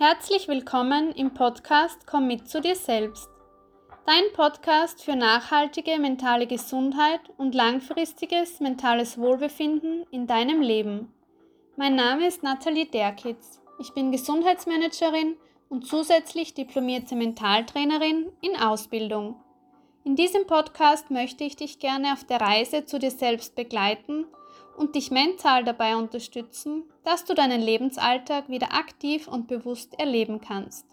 Herzlich willkommen im Podcast Komm mit zu dir selbst. Dein Podcast für nachhaltige mentale Gesundheit und langfristiges mentales Wohlbefinden in deinem Leben. Mein Name ist Nathalie Derkitz. Ich bin Gesundheitsmanagerin und zusätzlich diplomierte Mentaltrainerin in Ausbildung. In diesem Podcast möchte ich dich gerne auf der Reise zu dir selbst begleiten und dich mental dabei unterstützen, dass du deinen Lebensalltag wieder aktiv und bewusst erleben kannst.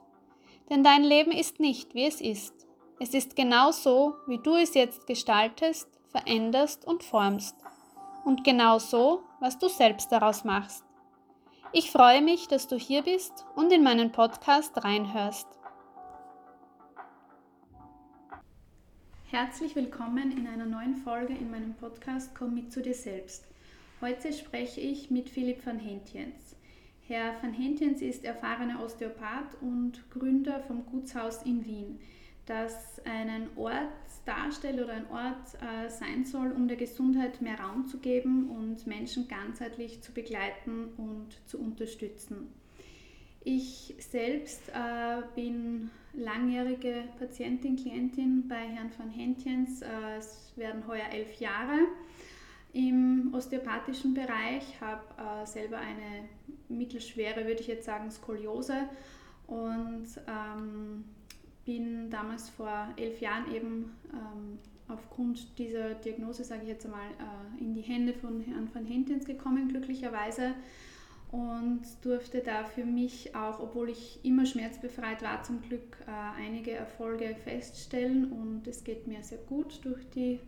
Denn dein Leben ist nicht, wie es ist. Es ist genau so, wie du es jetzt gestaltest, veränderst und formst. Und genau so, was du selbst daraus machst. Ich freue mich, dass du hier bist und in meinen Podcast reinhörst. Herzlich willkommen in einer neuen Folge in meinem Podcast Komm mit zu dir selbst. Heute spreche ich mit Philipp van Hentjens. Herr van Hentjens ist erfahrener Osteopath und Gründer vom Gutshaus in Wien, das einen Ort darstellt oder ein Ort äh, sein soll, um der Gesundheit mehr Raum zu geben und Menschen ganzheitlich zu begleiten und zu unterstützen. Ich selbst äh, bin langjährige Patientin, Klientin bei Herrn van Hentjens. Äh, es werden heuer elf Jahre im osteopathischen Bereich, habe äh, selber eine mittelschwere, würde ich jetzt sagen, Skoliose und ähm, bin damals vor elf Jahren eben ähm, aufgrund dieser Diagnose, sage ich jetzt einmal, äh, in die Hände von Herrn van Hentens gekommen, glücklicherweise. Und durfte da für mich auch, obwohl ich immer schmerzbefreit war, zum Glück äh, einige Erfolge feststellen. Und es geht mir sehr gut durch die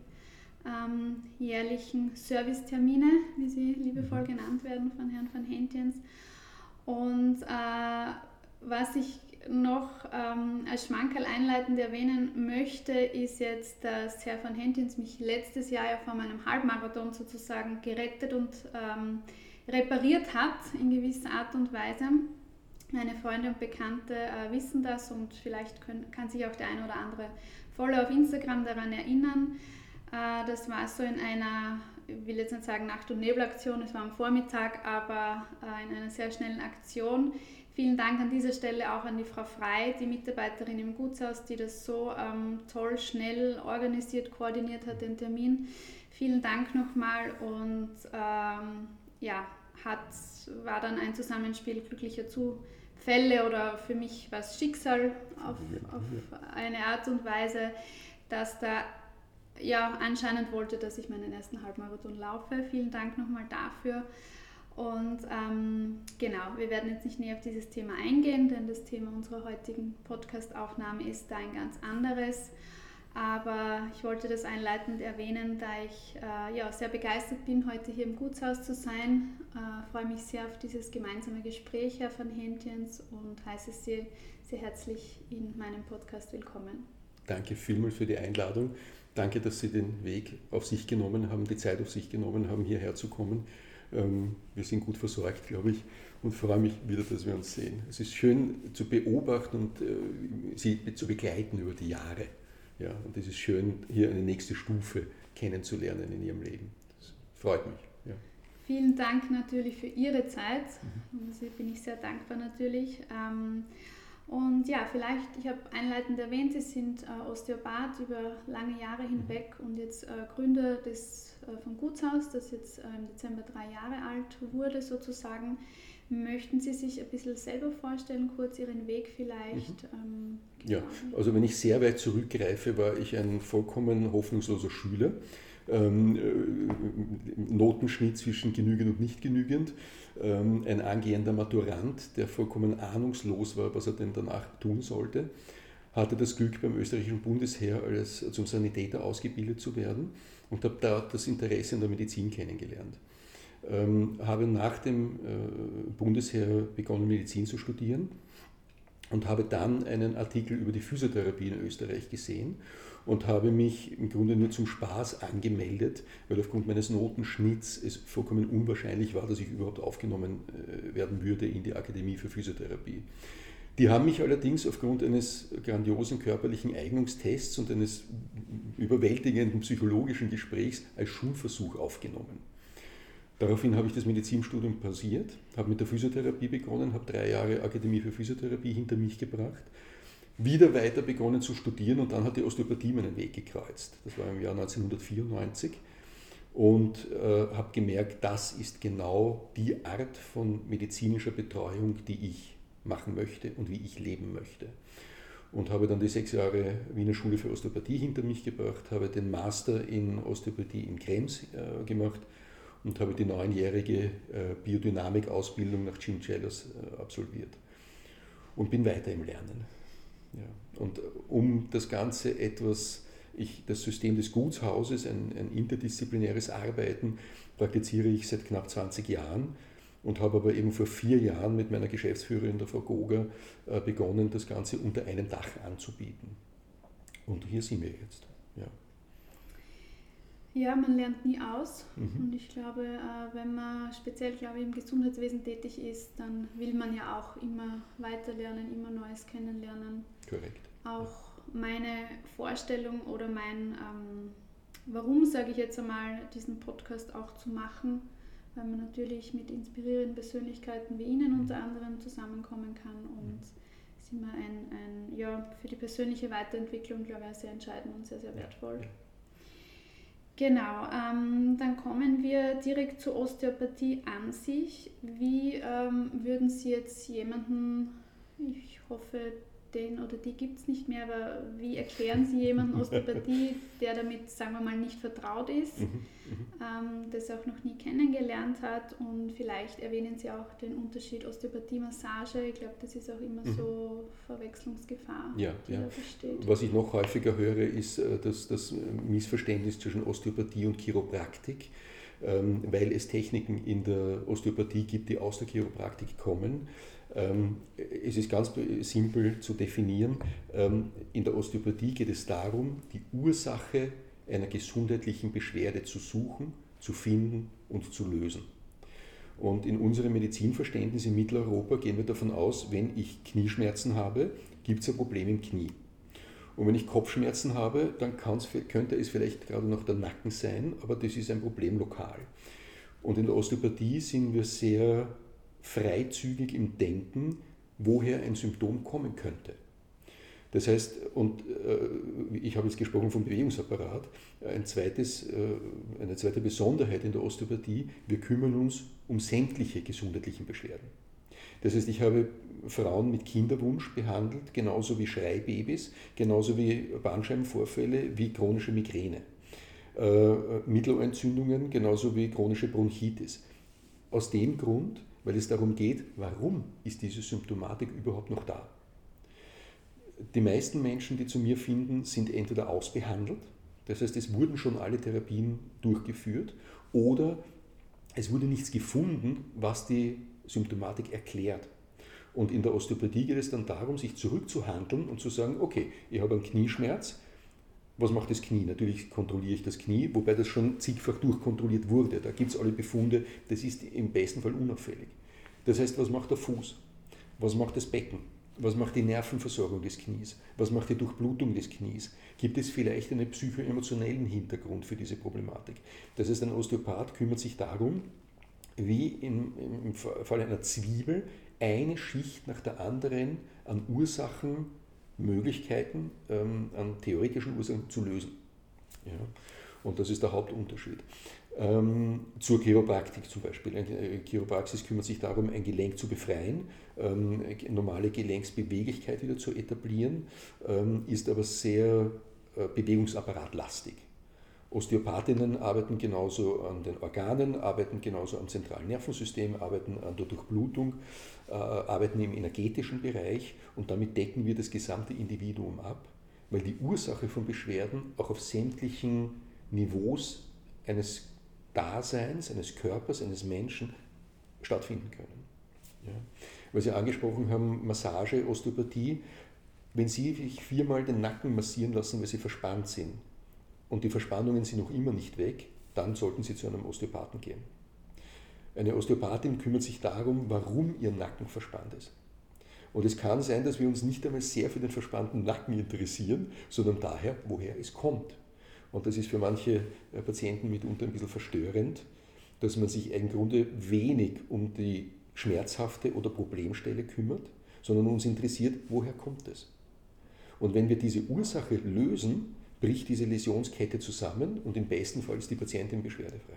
ähm, jährlichen Servicetermine, wie sie liebevoll mhm. genannt werden von Herrn van Hentjens. Und äh, was ich noch ähm, als Schmankerl einleitend erwähnen möchte, ist jetzt, dass Herr van Hentjens mich letztes Jahr ja vor meinem Halbmarathon sozusagen gerettet und ähm, repariert hat in gewisser Art und Weise. Meine Freunde und Bekannte äh, wissen das und vielleicht können, kann sich auch der eine oder andere voll auf Instagram daran erinnern. Äh, das war so in einer, ich will jetzt nicht sagen Nacht- und Nebelaktion, es war am Vormittag, aber äh, in einer sehr schnellen Aktion. Vielen Dank an dieser Stelle auch an die Frau Frei, die Mitarbeiterin im Gutshaus, die das so ähm, toll, schnell organisiert, koordiniert hat, den Termin. Vielen Dank nochmal und ähm, ja, hat, war dann ein Zusammenspiel glücklicher Zufälle oder für mich was Schicksal auf, auf eine Art und Weise, dass da ja, anscheinend wollte, dass ich meinen ersten Halbmarathon laufe. Vielen Dank nochmal dafür. Und ähm, genau, wir werden jetzt nicht näher auf dieses Thema eingehen, denn das Thema unserer heutigen Podcast-Aufnahme ist da ein ganz anderes. Aber ich wollte das einleitend erwähnen, da ich äh, ja, sehr begeistert bin, heute hier im Gutshaus zu sein. Äh, freue mich sehr auf dieses gemeinsame Gespräch, Herr van Hentjens, und heiße Sie sehr herzlich in meinem Podcast willkommen. Danke vielmals für die Einladung. Danke, dass Sie den Weg auf sich genommen haben, die Zeit auf sich genommen haben, hierher zu kommen. Ähm, wir sind gut versorgt, glaube ich, und freue mich wieder, dass wir uns sehen. Es ist schön zu beobachten und äh, Sie zu begleiten über die Jahre. Ja, und es ist schön, hier eine nächste Stufe kennenzulernen in Ihrem Leben. Das freut mich. Ja. Vielen Dank natürlich für Ihre Zeit. Mhm. Bin ich sehr dankbar natürlich. Und ja, vielleicht, ich habe einleitend erwähnt, Sie sind äh, Osteopath über lange Jahre hinweg und jetzt äh, Gründer des, äh, vom Gutshaus, das jetzt äh, im Dezember drei Jahre alt wurde sozusagen. Möchten Sie sich ein bisschen selber vorstellen, kurz Ihren Weg vielleicht? Mhm. Ähm, genau. Ja, also wenn ich sehr weit zurückgreife, war ich ein vollkommen hoffnungsloser Schüler. Ähm, äh, Notenschnitt zwischen genügend und nicht genügend ähm, ein angehender Maturant, der vollkommen ahnungslos war, was er denn danach tun sollte, hatte das Glück, beim österreichischen Bundesheer als zum Sanitäter ausgebildet zu werden und habe dort das Interesse in der Medizin kennengelernt. Ähm, habe nach dem äh, Bundesheer begonnen, Medizin zu studieren und habe dann einen Artikel über die Physiotherapie in Österreich gesehen und habe mich im Grunde nur zum Spaß angemeldet, weil aufgrund meines Notenschnitts es vollkommen unwahrscheinlich war, dass ich überhaupt aufgenommen äh, werden würde in die Akademie für Physiotherapie. Die haben mich allerdings aufgrund eines grandiosen körperlichen Eignungstests und eines überwältigenden psychologischen Gesprächs als Schulversuch aufgenommen. Daraufhin habe ich das Medizinstudium pausiert, habe mit der Physiotherapie begonnen, habe drei Jahre Akademie für Physiotherapie hinter mich gebracht, wieder weiter begonnen zu studieren und dann hat die Osteopathie meinen Weg gekreuzt. Das war im Jahr 1994 und äh, habe gemerkt, das ist genau die Art von medizinischer Betreuung, die ich machen möchte und wie ich leben möchte. Und habe dann die sechs Jahre Wiener Schule für Osteopathie hinter mich gebracht, habe den Master in Osteopathie in Krems äh, gemacht und habe die neunjährige äh, Biodynamik-Ausbildung nach Jim Cellos äh, absolviert und bin weiter im Lernen. Ja. Und um das Ganze etwas, ich, das System des Gutshauses, ein, ein interdisziplinäres Arbeiten, praktiziere ich seit knapp 20 Jahren und habe aber eben vor vier Jahren mit meiner Geschäftsführerin, der Frau Goger, äh, begonnen, das Ganze unter einem Dach anzubieten. Und hier sind wir jetzt. Ja. Ja, man lernt nie aus. Mhm. Und ich glaube, äh, wenn man speziell glaube ich, im Gesundheitswesen tätig ist, dann will man ja auch immer weiter lernen, immer Neues kennenlernen. Korrekt. Auch meine Vorstellung oder mein, ähm, warum sage ich jetzt einmal, diesen Podcast auch zu machen, weil man natürlich mit inspirierenden Persönlichkeiten wie Ihnen unter anderem zusammenkommen kann und mhm. ist immer ein, ein, ja, für die persönliche Weiterentwicklung, glaube ich, sehr entscheidend und sehr, sehr wertvoll. Ja. Genau, ähm, dann kommen wir direkt zur Osteopathie an sich. Wie ähm, würden Sie jetzt jemanden, ich hoffe, den oder die gibt es nicht mehr, aber wie erklären Sie jemanden Osteopathie, der damit, sagen wir mal, nicht vertraut ist, mhm, mhm, ähm, das auch noch nie kennengelernt hat und vielleicht erwähnen Sie auch den Unterschied Osteopathie-Massage. Ich glaube, das ist auch immer mhm. so Verwechslungsgefahr, ja, die ja. da besteht. Was ich noch häufiger höre, ist äh, das, das Missverständnis zwischen Osteopathie und Chiropraktik ähm, weil es Techniken in der Osteopathie gibt, die aus der Chiropraktik kommen. Ähm, es ist ganz simpel zu definieren. Ähm, in der Osteopathie geht es darum, die Ursache einer gesundheitlichen Beschwerde zu suchen, zu finden und zu lösen. Und in unserem Medizinverständnis in Mitteleuropa gehen wir davon aus, wenn ich Knieschmerzen habe, gibt es ein Problem im Knie. Und wenn ich Kopfschmerzen habe, dann könnte es vielleicht gerade noch der Nacken sein, aber das ist ein Problem lokal. Und in der Osteopathie sind wir sehr freizügig im Denken, woher ein Symptom kommen könnte. Das heißt, und äh, ich habe jetzt gesprochen vom Bewegungsapparat, ein zweites, äh, eine zweite Besonderheit in der Osteopathie, wir kümmern uns um sämtliche gesundheitlichen Beschwerden. Das heißt, ich habe Frauen mit Kinderwunsch behandelt, genauso wie Schreibabys, genauso wie Bandscheibenvorfälle, wie chronische Migräne. Äh, Mittelohrentzündungen, genauso wie chronische Bronchitis. Aus dem Grund, weil es darum geht, warum ist diese Symptomatik überhaupt noch da. Die meisten Menschen, die zu mir finden, sind entweder ausbehandelt, das heißt, es wurden schon alle Therapien durchgeführt, oder es wurde nichts gefunden, was die Symptomatik erklärt. Und in der Osteopathie geht es dann darum, sich zurückzuhandeln und zu sagen, okay, ich habe einen Knieschmerz, was macht das Knie? Natürlich kontrolliere ich das Knie, wobei das schon zigfach durchkontrolliert wurde. Da gibt es alle Befunde, das ist im besten Fall unauffällig. Das heißt, was macht der Fuß? Was macht das Becken? Was macht die Nervenversorgung des Knies? Was macht die Durchblutung des Knies? Gibt es vielleicht einen psychoemotionellen Hintergrund für diese Problematik? Das heißt, ein Osteopath kümmert sich darum, wie im, im Fall einer Zwiebel eine Schicht nach der anderen an Ursachen, Möglichkeiten, ähm, an theoretischen Ursachen zu lösen. Ja? Und das ist der Hauptunterschied. Ähm, zur Chiropraktik zum Beispiel. Eine Chiropraxis kümmert sich darum, ein Gelenk zu befreien, ähm, normale Gelenksbeweglichkeit wieder zu etablieren, ähm, ist aber sehr äh, bewegungsapparatlastig. Osteopathinnen arbeiten genauso an den Organen, arbeiten genauso am zentralen Nervensystem, arbeiten an der Durchblutung, äh, arbeiten im energetischen Bereich und damit decken wir das gesamte Individuum ab, weil die Ursache von Beschwerden auch auf sämtlichen Niveaus eines Daseins, eines Körpers, eines Menschen stattfinden können. Ja. Weil Sie angesprochen haben, Massage, Osteopathie, wenn Sie sich viermal den Nacken massieren lassen, weil Sie verspannt sind und die Verspannungen sind noch immer nicht weg, dann sollten Sie zu einem Osteopathen gehen. Eine Osteopathin kümmert sich darum, warum Ihr Nacken verspannt ist. Und es kann sein, dass wir uns nicht einmal sehr für den verspannten Nacken interessieren, sondern daher, woher es kommt. Und das ist für manche äh, Patienten mitunter ein bisschen verstörend, dass man sich im Grunde wenig um die schmerzhafte oder Problemstelle kümmert, sondern uns interessiert, woher kommt es. Und wenn wir diese Ursache lösen, bricht diese Läsionskette zusammen und im besten Fall ist die Patientin beschwerdefrei.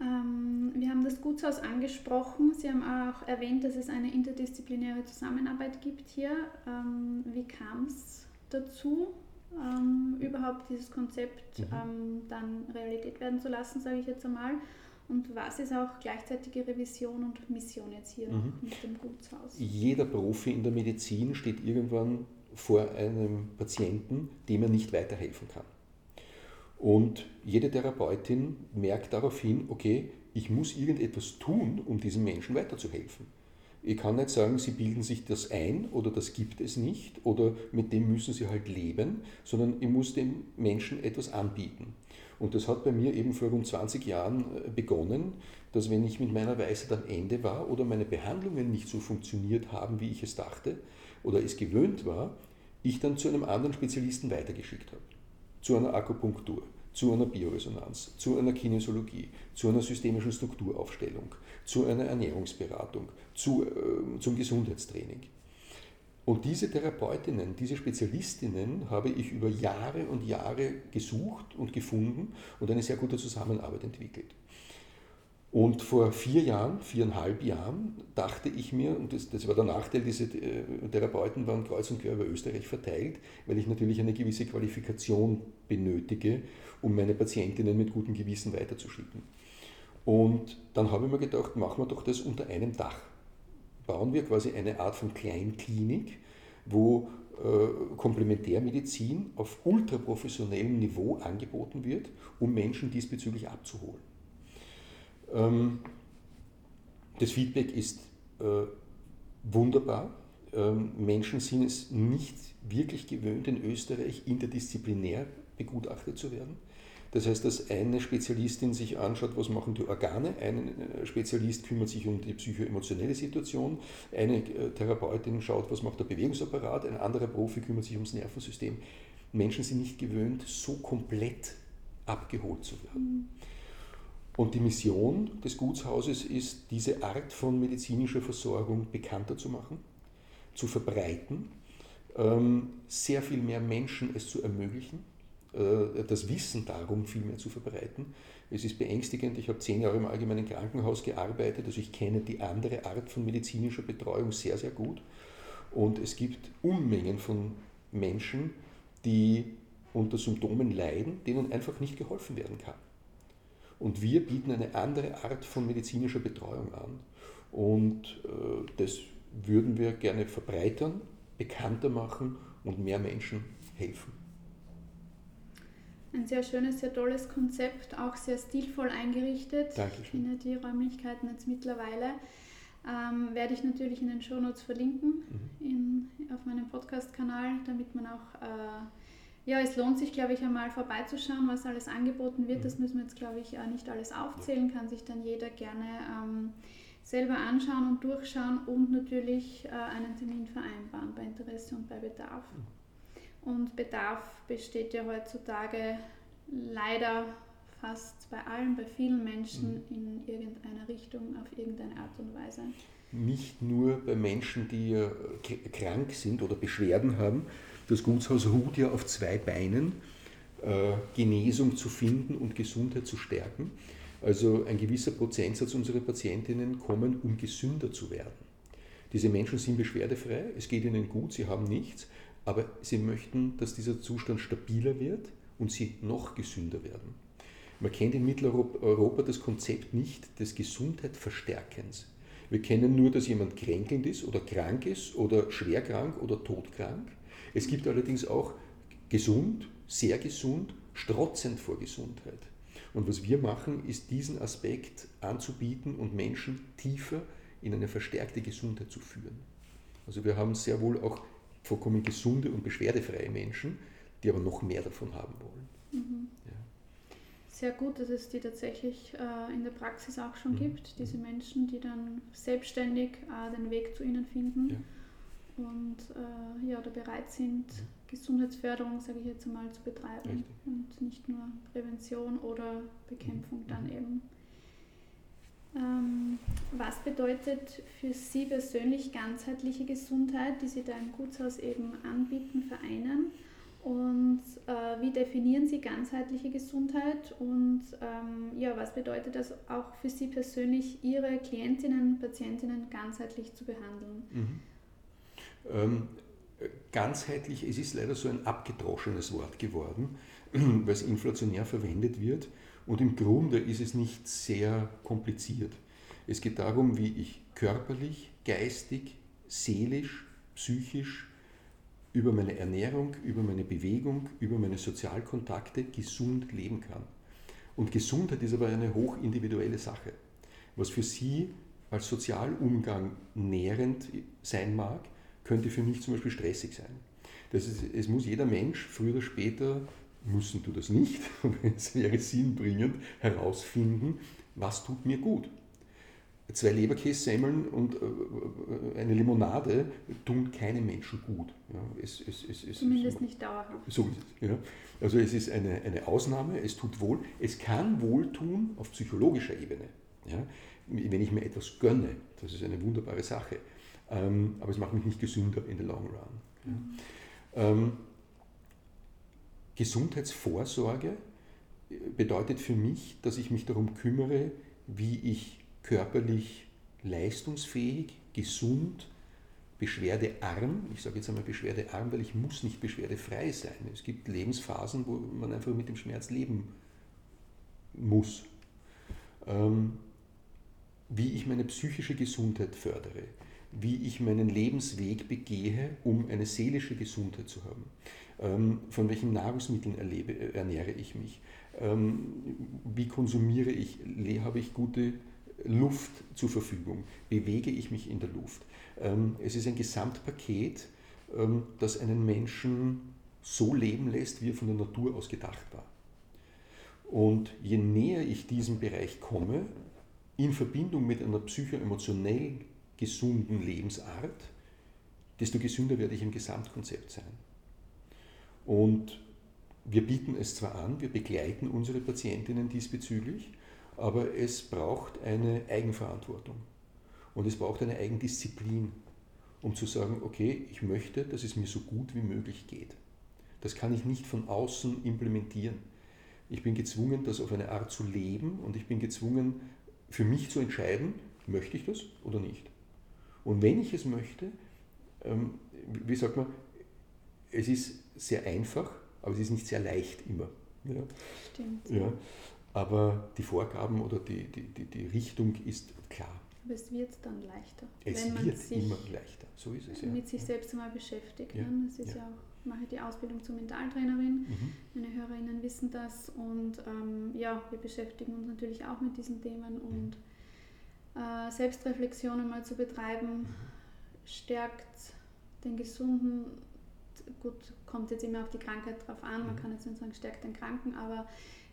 Ähm, wir haben das Gutshaus angesprochen. Sie haben auch erwähnt, dass es eine interdisziplinäre Zusammenarbeit gibt hier. Ähm, wie kam es dazu, ähm, überhaupt dieses Konzept mhm. dann Realität werden zu lassen, sage ich jetzt einmal? Und was ist auch gleichzeitige Revision und Mission jetzt hier mhm. mit dem Gutshaus? Jeder Profi in der Medizin steht irgendwann vor einem Patienten, dem er nicht weiterhelfen kann. Und jede Therapeutin merkt darauf hin, okay, ich muss irgendetwas tun, um diesem Menschen weiterzuhelfen. Ich kann nicht sagen, sie bilden sich das ein oder das gibt es nicht oder mit dem müssen sie halt leben, sondern ich muss dem Menschen etwas anbieten. Und das hat bei mir eben vor rund 20 Jahren äh, begonnen, dass wenn ich mit meiner Weisheit am Ende war oder meine Behandlungen nicht so funktioniert haben, wie ich es dachte oder es gewöhnt war, ich dann zu einem anderen Spezialisten weitergeschickt habe. Zu einer Akupunktur, zu einer Bioresonanz, zu einer Kinesiologie, zu einer systemischen Strukturaufstellung, zu einer Ernährungsberatung, zu, äh, zum Gesundheitstraining. Und diese Therapeutinnen, diese Spezialistinnen habe ich über Jahre und Jahre gesucht und gefunden und eine sehr gute Zusammenarbeit entwickelt. Und vor vier Jahren, viereinhalb Jahren, dachte ich mir, und das, das war der Nachteil, diese äh, Therapeuten waren kreuz und quer über Österreich verteilt, weil ich natürlich eine gewisse Qualifikation benötige, um meine Patientinnen mit gutem Gewissen weiterzuschicken. Und dann habe ich mir gedacht, machen wir doch das unter einem Dach. Bauen wir quasi eine Art von Kleinklinik, wo äh, Komplementärmedizin auf ultraprofessionellem Niveau angeboten wird, um Menschen diesbezüglich abzuholen. Ähm, das Feedback ist äh, wunderbar. Ähm, Menschen sind es nicht wirklich gewöhnt, in Österreich interdisziplinär begutachtet zu werden. Das heißt, dass eine Spezialistin sich anschaut, was machen die Organe, ein äh, Spezialist kümmert sich um die psychoemotionelle Situation, eine äh, Therapeutin schaut, was macht der Bewegungsapparat, ein anderer Profi kümmert sich ums Nervensystem. Menschen sind nicht gewöhnt, so komplett abgeholt zu werden. Und die Mission des Gutshauses ist, diese Art von medizinischer Versorgung bekannter zu machen, zu verbreiten, ähm, sehr viel mehr Menschen es zu ermöglichen, äh, das Wissen darum viel mehr zu verbreiten. Es ist beängstigend, ich habe zehn Jahre im allgemeinen Krankenhaus gearbeitet, also ich kenne die andere Art von medizinischer Betreuung sehr, sehr gut. Und es gibt Unmengen von Menschen, die unter Symptomen leiden, denen einfach nicht geholfen werden kann. Und wir bieten eine andere Art von medizinischer Betreuung an. Und äh, das würden wir gerne verbreitern, bekannter machen und mehr Menschen helfen. Ein sehr schönes, sehr tolles Konzept, auch sehr stilvoll eingerichtet. Dankeschön. Ich finde die Räumlichkeiten jetzt mittlerweile. Ähm, werde ich natürlich in den Shownotes verlinken mhm. in, auf meinem Podcast-Kanal, damit man auch äh, ja, es lohnt sich, glaube ich, einmal vorbeizuschauen, was alles angeboten wird. Das mhm. müssen wir jetzt, glaube ich, nicht alles aufzählen, kann sich dann jeder gerne ähm, selber anschauen und durchschauen und natürlich äh, einen Termin vereinbaren bei Interesse und bei Bedarf. Mhm. Und Bedarf besteht ja heutzutage leider fast bei allen, bei vielen Menschen mhm. in irgendeiner Richtung, auf irgendeine Art und Weise. Nicht nur bei Menschen, die krank sind oder Beschwerden haben, das Gutshaus ruht ja auf zwei Beinen, äh, Genesung zu finden und Gesundheit zu stärken. Also ein gewisser Prozentsatz unserer Patientinnen kommen, um gesünder zu werden. Diese Menschen sind beschwerdefrei, es geht ihnen gut, sie haben nichts, aber sie möchten, dass dieser Zustand stabiler wird und sie noch gesünder werden. Man kennt in Mitteleuropa das Konzept nicht des Gesundheitsverstärkens. Wir kennen nur, dass jemand kränkelnd ist oder krank ist oder schwerkrank oder todkrank. Es gibt allerdings auch gesund, sehr gesund, strotzend vor Gesundheit. Und was wir machen, ist diesen Aspekt anzubieten und Menschen tiefer in eine verstärkte Gesundheit zu führen. Also wir haben sehr wohl auch vollkommen gesunde und beschwerdefreie Menschen, die aber noch mehr davon haben wollen. Mhm. Ja. Sehr gut, dass es die tatsächlich äh, in der Praxis auch schon mhm. gibt, diese Menschen, die dann selbstständig äh, den Weg zu ihnen finden. Ja und äh, ja, da bereit sind, Gesundheitsförderung, sage ich jetzt einmal, zu betreiben Richtig. und nicht nur Prävention oder Bekämpfung dann mhm. eben. Ähm, was bedeutet für Sie persönlich ganzheitliche Gesundheit, die Sie da im Gutshaus eben anbieten, vereinen? Und äh, wie definieren Sie ganzheitliche Gesundheit? Und ähm, ja, was bedeutet das auch für Sie persönlich, Ihre Klientinnen, Patientinnen ganzheitlich zu behandeln? Mhm. Ähm, ganzheitlich, es ist leider so ein abgedroschenes Wort geworden, weil es inflationär verwendet wird. Und im Grunde ist es nicht sehr kompliziert. Es geht darum, wie ich körperlich, geistig, seelisch, psychisch über meine Ernährung, über meine Bewegung, über meine Sozialkontakte gesund leben kann. Und Gesundheit ist aber eine hochindividuelle Sache. Was für Sie als Sozialumgang nährend sein mag, könnte für mich zum Beispiel stressig sein. Das ist, es muss jeder Mensch früher oder später, müssen du das nicht, aber es wäre sinnbringend, herausfinden, was tut mir gut zwei Leberkässemmeln und äh, eine Limonade tun keinem Menschen gut. Ja, es, es, es, Zumindest nicht dauerhaft. So ist es. Ja. Also es ist eine, eine Ausnahme, es tut wohl. Es kann wohltun auf psychologischer Ebene. Ja. Wenn ich mir etwas gönne, das ist eine wunderbare Sache. Ähm, aber es macht mich nicht gesünder in the long run. Mhm. Ähm, Gesundheitsvorsorge bedeutet für mich, dass ich mich darum kümmere, wie ich körperlich leistungsfähig, gesund, beschwerdearm. Ich sage jetzt einmal beschwerdearm, weil ich muss nicht beschwerdefrei sein. Es gibt Lebensphasen, wo man einfach mit dem Schmerz leben muss. Ähm, wie ich meine psychische Gesundheit fördere, wie ich meinen Lebensweg begehe, um eine seelische Gesundheit zu haben. Ähm, von welchen Nahrungsmitteln erlebe, ernähre ich mich? Ähm, wie konsumiere ich? Habe ich gute Luft zur Verfügung? Bewege ich mich in der Luft? Ähm, es ist ein Gesamtpaket, das einen Menschen so leben lässt, wie er von der Natur aus gedacht war. Und je näher ich diesem Bereich komme, in Verbindung mit einer psychoemotionell gesunden Lebensart, desto gesünder werde ich im Gesamtkonzept sein. Und wir bieten es zwar an, wir begleiten unsere Patientinnen diesbezüglich, aber es braucht eine Eigenverantwortung und es braucht eine Eigendisziplin, um zu sagen, okay, ich möchte, dass es mir so gut wie möglich geht. Das kann ich nicht von außen implementieren. Ich bin gezwungen, das auf eine Art zu leben und ich bin gezwungen, für mich zu entscheiden, möchte ich das oder nicht. Und wenn ich es möchte, ähm, wie sagt man, es ist sehr einfach, aber es ist nicht sehr leicht immer. Ja. Stimmt. Ja. Aber die Vorgaben oder die, die, die, die Richtung ist klar. Aber es wird dann leichter. Es wird immer leichter, so ist es. Ja. Mit sich selbst einmal beschäftigt. Ja. Ne? Das ist ja. ja. auch, mache die Ausbildung zur Mentaltrainerin. Mhm. Meine Hörerinnen wissen das und ähm, ja, wir beschäftigen uns natürlich auch mit diesen Themen und äh, Selbstreflexion einmal zu betreiben, stärkt den gesunden, gut, kommt jetzt immer auf die Krankheit drauf an, man mhm. kann jetzt nicht sagen, stärkt den Kranken, aber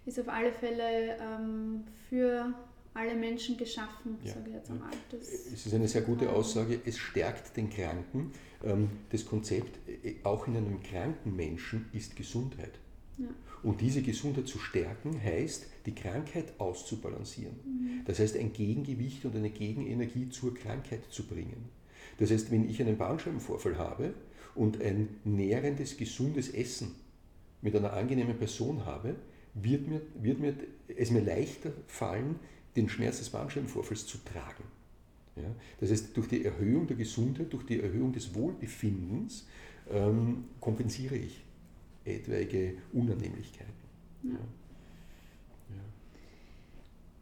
ist auf alle Fälle ähm, für alle Menschen geschaffen, ja. sage ich jetzt einmal. Das es ist eine sehr gute Aussage, es stärkt den Kranken. Ähm, das Konzept, äh, auch in einem kranken Menschen, ist Gesundheit. Ja. Und diese Gesundheit zu stärken, heißt, die Krankheit auszubalancieren. Mhm. Das heißt, ein Gegengewicht und eine Gegenenergie zur Krankheit zu bringen. Das heißt, wenn ich einen Bandscheibenvorfall habe und ein nährendes, gesundes Essen mit einer angenehmen Person habe, wird mir, wird mir es mir leichter fallen, den Schmerz des Bandscheibenvorfalls zu tragen. Ja? Das heißt, durch die Erhöhung der Gesundheit, durch die Erhöhung des Wohlbefindens ähm, kompensiere ich etwaige Unannehmlichkeiten. Ja.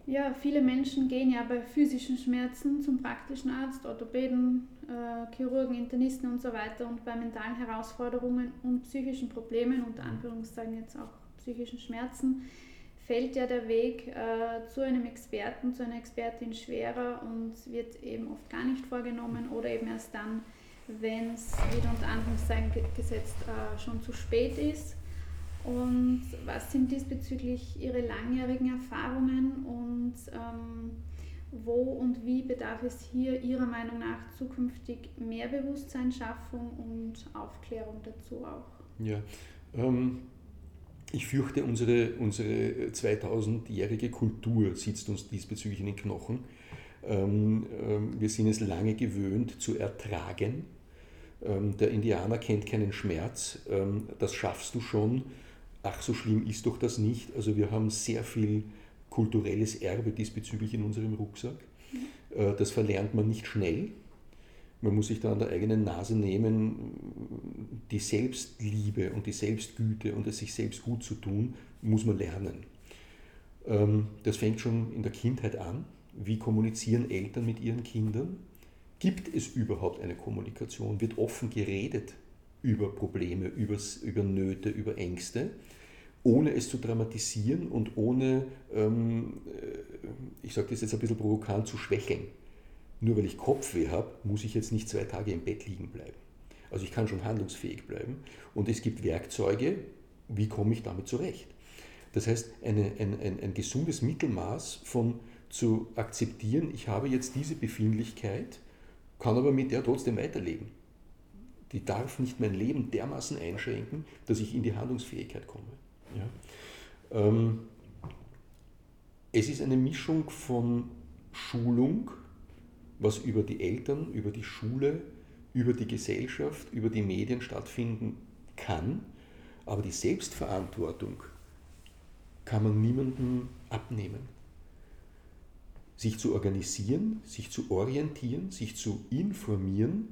Ja. ja. viele Menschen gehen ja bei physischen Schmerzen zum praktischen Arzt, Orthopäden, äh, Chirurgen, Internisten und so weiter und bei mentalen Herausforderungen und psychischen Problemen, unter Anführungszeichen jetzt auch psychischen Schmerzen, fällt ja der Weg äh, zu einem Experten, zu einer Expertin schwerer und wird eben oft gar nicht vorgenommen oder eben erst dann, wenn es wieder unter Anführungszeichen gesetzt äh, schon zu spät ist. Und was sind diesbezüglich Ihre langjährigen Erfahrungen und ähm, wo und wie bedarf es hier Ihrer Meinung nach zukünftig mehr Bewusstseinsschaffung und Aufklärung dazu auch? Ja, ähm, ich fürchte, unsere, unsere 2000-jährige Kultur sitzt uns diesbezüglich in den Knochen. Ähm, ähm, wir sind es lange gewöhnt zu ertragen. Ähm, der Indianer kennt keinen Schmerz. Das schaffst du schon. Ach, so schlimm ist doch das nicht. Also wir haben sehr viel kulturelles Erbe diesbezüglich in unserem Rucksack. Mhm. Äh, das verlernt man nicht schnell. Man muss sich da an der eigenen Nase nehmen, die Selbstliebe und die Selbstgüte und es sich selbst gut zu tun, muss man lernen. Das fängt schon in der Kindheit an. Wie kommunizieren Eltern mit ihren Kindern? Gibt es überhaupt eine Kommunikation? Wird offen geredet über Probleme, über Nöte, über Ängste? ohne es zu dramatisieren und ohne, ähm, äh, ich sage das jetzt ein bisschen provokant, zu schwächeln. Nur weil ich Kopfweh habe, muss ich jetzt nicht zwei Tage im Bett liegen bleiben. Also ich kann schon handlungsfähig bleiben und es gibt Werkzeuge, wie komme ich damit zurecht. Das heißt, eine, ein, ein, ein gesundes Mittelmaß von zu akzeptieren, ich habe jetzt diese Befindlichkeit, kann aber mit der trotzdem weiterleben. Die darf nicht mein Leben dermaßen einschränken, dass ich in die Handlungsfähigkeit komme. Ja. Ähm, es ist eine Mischung von Schulung, was über die Eltern, über die Schule, über die Gesellschaft, über die Medien stattfinden kann, aber die Selbstverantwortung kann man niemandem abnehmen. Sich zu organisieren, sich zu orientieren, sich zu informieren,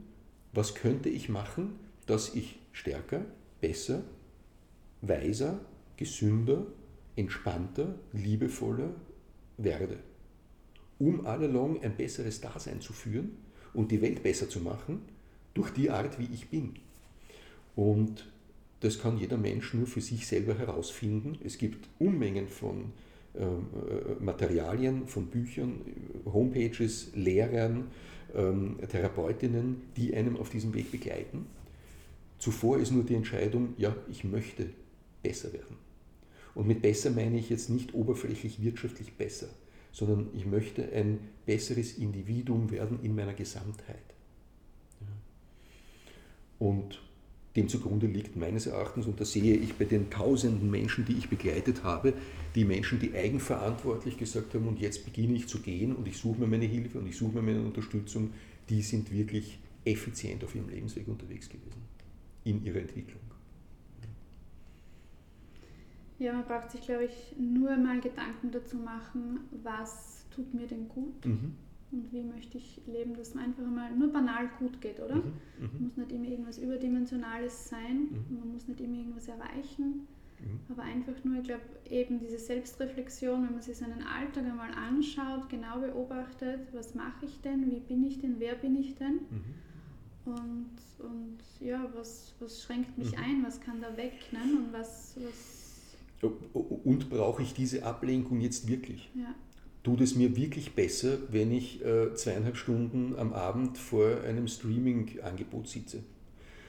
was könnte ich machen, dass ich stärker, besser, weiser, gesünder, entspannter, liebevoller werde, um allalong ein besseres Dasein zu führen und die Welt besser zu machen, durch die Art, wie ich bin. Und das kann jeder Mensch nur für sich selber herausfinden. Es gibt Unmengen von Materialien, von Büchern, Homepages, Lehrern, ähm, Therapeutinnen, die einem auf diesem Weg begleiten. Zuvor ist nur die Entscheidung, ja, ich möchte besser werden. Und mit besser meine ich jetzt nicht oberflächlich wirtschaftlich besser, sondern ich möchte ein besseres Individuum werden in meiner Gesamtheit. Und dem zugrunde liegt meines Erachtens, und das sehe ich bei den tausenden Menschen, die ich begleitet habe, die Menschen, die eigenverantwortlich gesagt haben, und jetzt beginne ich zu gehen und ich suche mir meine Hilfe und ich suche mir meine Unterstützung, die sind wirklich effizient auf ihrem Lebensweg unterwegs gewesen, in ihrer Entwicklung. Ja, man braucht sich, glaube ich, nur mal Gedanken dazu machen, was tut mir denn gut mhm. Und wie möchte ich leben, dass es mir einfach mal nur banal gut geht, oder? Mhm. Mhm. Muss nicht immer irgendwas Überdimensionales sein, mhm. man muss nicht immer irgendwas erreichen, mhm. aber einfach nur, ich glaube, eben diese Selbstreflexion, wenn man sich seinen Alltag einmal anschaut, genau beobachtet, was mache ich denn, wie bin ich denn, wer bin ich denn? Mhm. Und, und ja, was, was schränkt mich ein, was kann da weg ne? und was, was und brauche ich diese Ablenkung jetzt wirklich? Ja. Tut es mir wirklich besser, wenn ich äh, zweieinhalb Stunden am Abend vor einem Streaming-Angebot sitze?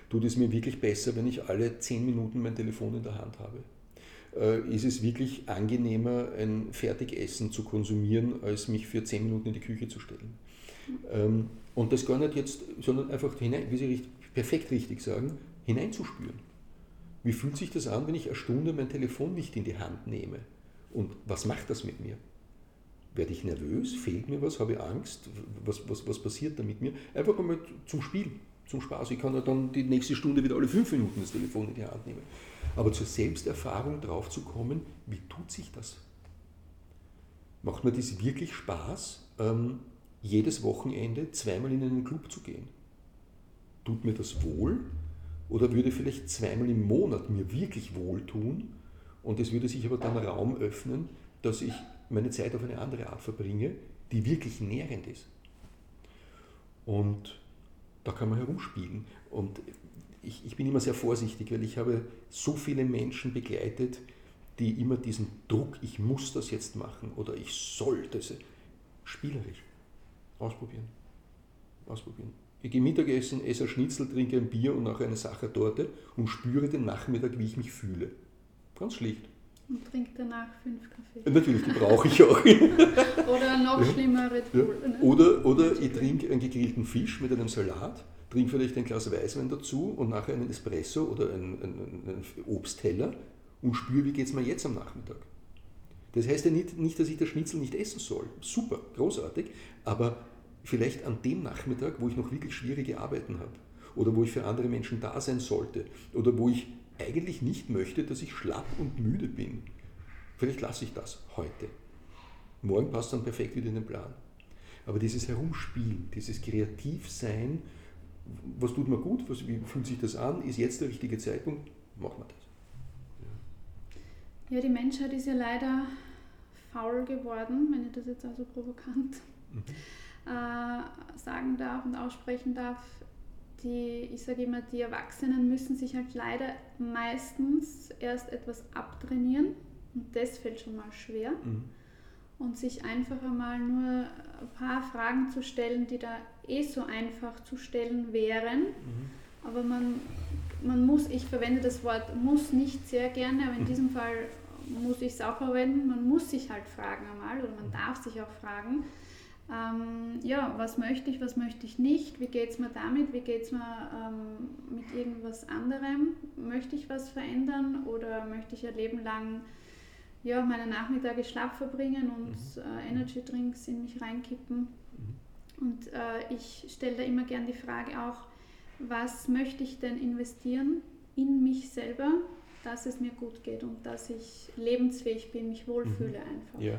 Tut es mir wirklich besser, wenn ich alle zehn Minuten mein Telefon in der Hand habe? Äh, ist es wirklich angenehmer, ein Fertigessen zu konsumieren, als mich für zehn Minuten in die Küche zu stellen? Ähm, und das gar nicht jetzt, sondern einfach hinein, wie Sie richtig, perfekt richtig sagen, hineinzuspüren. Wie fühlt sich das an, wenn ich eine Stunde mein Telefon nicht in die Hand nehme? Und was macht das mit mir? Werde ich nervös? Fehlt mir was? Habe ich Angst? Was, was, was passiert da mit mir? Einfach einmal zum Spiel, zum Spaß. Ich kann ja dann die nächste Stunde wieder alle fünf Minuten das Telefon in die Hand nehmen. Aber zur Selbsterfahrung drauf zu kommen, wie tut sich das? Macht mir das wirklich Spaß, ähm, jedes Wochenende zweimal in einen Club zu gehen? Tut mir das wohl? oder würde vielleicht zweimal im Monat mir wirklich wohltun und es würde sich aber dann Raum öffnen, dass ich meine Zeit auf eine andere Art verbringe, die wirklich nährend ist. Und da kann man herumspielen. Und ich, ich bin immer sehr vorsichtig, weil ich habe so viele Menschen begleitet, die immer diesen Druck, ich muss das jetzt machen oder ich sollte es, spielerisch ausprobieren. Ausprobieren. Ich gehe Mittagessen, esse ein Schnitzel, trinke ein Bier und nachher eine Sachertorte und spüre den Nachmittag, wie ich mich fühle. Ganz schlicht. Und trinkt danach fünf Kaffee. Natürlich, die brauche ich auch. oder noch schlimmer Red Bull. Ja. Oder, oder ich trinke einen gegrillten Fisch mit einem Salat, trinke vielleicht ein Glas Weißwein dazu und nachher einen Espresso oder einen, einen, einen Obstteller und spüre, wie geht es mir jetzt am Nachmittag. Das heißt ja nicht, nicht, dass ich das Schnitzel nicht essen soll. Super, großartig, aber vielleicht an dem Nachmittag, wo ich noch wirklich schwierige Arbeiten habe oder wo ich für andere Menschen da sein sollte oder wo ich eigentlich nicht möchte, dass ich schlapp und müde bin. Vielleicht lasse ich das heute. Morgen passt dann perfekt wieder in den Plan. Aber dieses Herumspielen, dieses Kreativsein, was tut mir gut, was, wie fühlt sich das an, ist jetzt der richtige Zeitpunkt, machen wir das. Ja, die Menschheit ist ja leider faul geworden, wenn ich das jetzt also provokant mhm. äh, sagen darf und aussprechen darf die, ich sage immer, die Erwachsenen müssen sich halt leider meistens erst etwas abtrainieren und das fällt schon mal schwer. Mhm. Und sich einfach einmal nur ein paar Fragen zu stellen, die da eh so einfach zu stellen wären. Mhm. Aber man, man muss, ich verwende das Wort muss nicht sehr gerne, aber in mhm. diesem Fall muss ich es auch verwenden. Man muss sich halt fragen einmal oder man darf sich auch fragen ähm, ja, was möchte ich, was möchte ich nicht, wie geht es mir damit, wie geht es mir ähm, mit irgendwas anderem, möchte ich was verändern oder möchte ich ein Leben lang ja, meine Nachmittage schlapp verbringen und mhm. äh, Energy Drinks in mich reinkippen. Mhm. Und äh, ich stelle da immer gern die Frage auch, was möchte ich denn investieren in mich selber, dass es mir gut geht und dass ich lebensfähig bin, mich wohlfühle mhm. einfach. Ja,